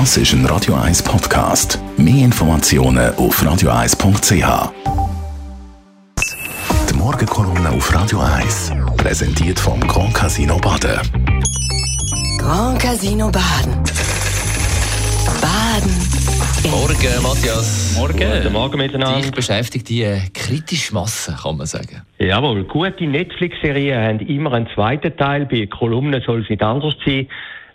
Das ist ein Radio 1 Podcast. Mehr Informationen auf radio1.ch. Die Morgenkolumne auf Radio 1 präsentiert vom Grand Casino Baden. Grand Casino Baden. Baden. Morgen, Matthias. Morgen. Morgen miteinander. Dich beschäftigt die äh, kritische Masse, kann man sagen. Jawohl, gute Netflix-Serien haben immer einen zweiten Teil. Bei Kolumnen soll es nicht anders sein.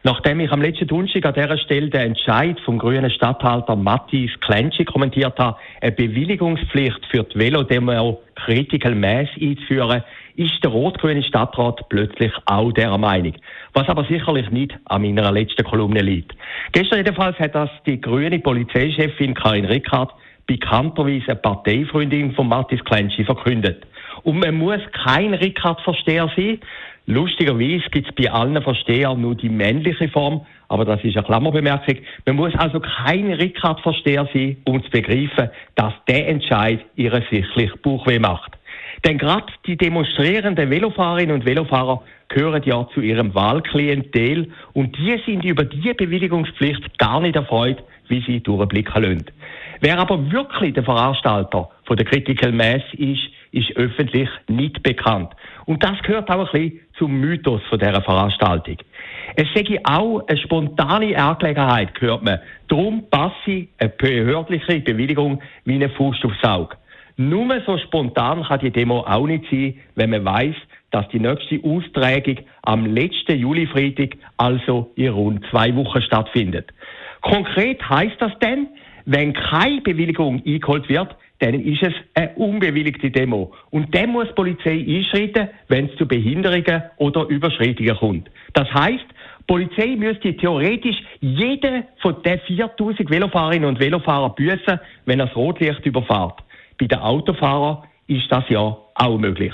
Nachdem ich am letzten Donnerstag an dieser Stelle den Entscheid vom grünen Stadthalter Matthias Klenschi kommentiert habe, eine Bewilligungspflicht für die Velodemo Critical Mass einzuführen, ist der rot-grüne Stadtrat plötzlich auch der Meinung. Was aber sicherlich nicht an meiner letzten Kolumne liegt. Gestern jedenfalls hat das die grüne Polizeichefin Karin Rickard bekannterweise eine Parteifreundin von Matthias Klenschi verkündet. Und man muss kein Rickard-Versteher sein, Lustigerweise gibt es bei allen Verstehern nur die männliche Form, aber das ist eine Klammerbemerkung. Man muss also kein Rickard-Versteher sein, um zu begreifen, dass der Entscheid ihre sichtlich Bauchweh macht. Denn gerade die demonstrierenden Velofahrerinnen und Velofahrer gehören ja zu ihrem Wahlklientel und die sind über diese Bewilligungspflicht gar nicht erfreut, wie sie durchblicken lassen. Wer aber wirklich der Veranstalter von der Critical Mass ist, ist öffentlich nicht bekannt. Und das gehört auch ein bisschen zum Mythos von dieser Veranstaltung. Es sei auch eine spontane Angelegenheit, gehört man. Darum passe eine behördliche Bewilligung wie eine Fuß aufs Auge. Nur so spontan kann die Demo auch nicht sein, wenn man weiß, dass die nächste Austragung am letzten Julifreitag, also in rund zwei Wochen stattfindet. Konkret heißt das denn, wenn keine Bewilligung eingeholt wird, dann ist es eine unbewilligte Demo. Und dann muss die Polizei einschreiten, wenn es zu Behinderungen oder Überschreitungen kommt. Das heißt, die Polizei müsste theoretisch jeden von den 4000 Velofahrerinnen und Velofahrern büßen, wenn er das Rotlicht überfährt. Bei den Autofahrern ist das ja auch möglich.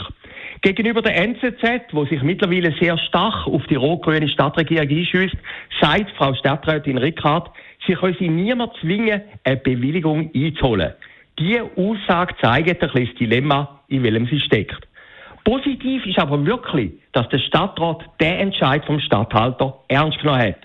Gegenüber der NZZ, wo sich mittlerweile sehr stark auf die rot-grüne Stadtregierung einschüsst, sagt Frau Stadträtin Rickard, sie können sie niemand zwingen, eine Bewilligung einzuholen. Diese Aussage zeigt ein bisschen das Dilemma, in welchem sie steckt. Positiv ist aber wirklich, dass der Stadtrat den Entscheid vom Stadthalter ernst genommen hat.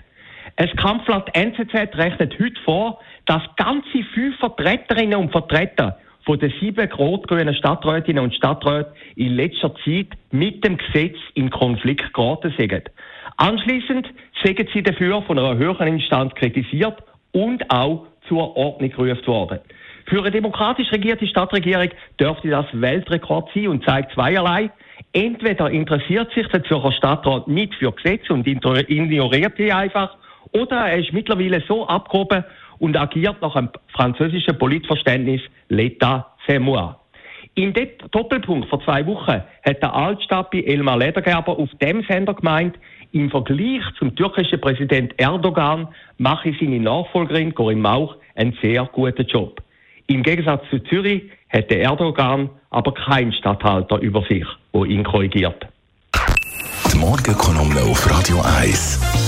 Das Kampfblatt NZZ rechnet heute vor, dass ganze fünf Vertreterinnen und Vertreter von den sieben rot-grünen Stadträtinnen und Stadträten in letzter Zeit mit dem Gesetz in Konflikt geraten sind. Anschließend sind sie dafür von einer höheren Instanz kritisiert und auch zur Ordnung gerufen worden. Für eine demokratisch regierte Stadtregierung dürfte das Weltrekord sein und zeigt zweierlei. Entweder interessiert sich der Zürcher Stadtrat nicht für Gesetze und ignoriert sie einfach, oder er ist mittlerweile so abgehoben und agiert nach einem französischen Politverständnis L'État c'est dem Doppelpunkt vor zwei Wochen hat der Altstadtbi Elmar Ledergerber auf dem Sender gemeint, im Vergleich zum türkischen Präsident Erdogan mache seine Nachfolgerin Corinne Mauch einen sehr guten Job. Im Gegensatz zu Zürich hätte Erdogan aber keinen Statthalter über sich, der ihn korrigiert. Die Morgenkolumne auf Radio 1 persönlich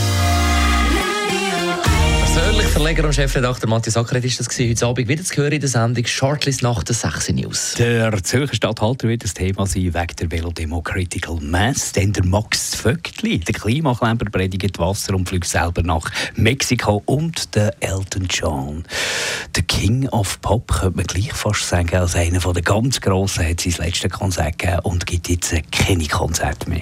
Verleger und Chefredakteur Matthias Ackeret ist das gewesen. heute Abend wieder zu hören in der Sendung Shortlist nach der 6 News. Der Zürcher Stadthalter wird das Thema sein wegen der Velodemo Critical Mass. Denn der Max Vöckli, der Klimaklemper, predigt Wasser und fliegt selber nach Mexiko. Und der Elton John, der King of Pop, könnte man gleich fast sagen, als einer der ganz Grossen, hat sein letztes Konzert gegeben und gibt jetzt keine Konzerte mehr.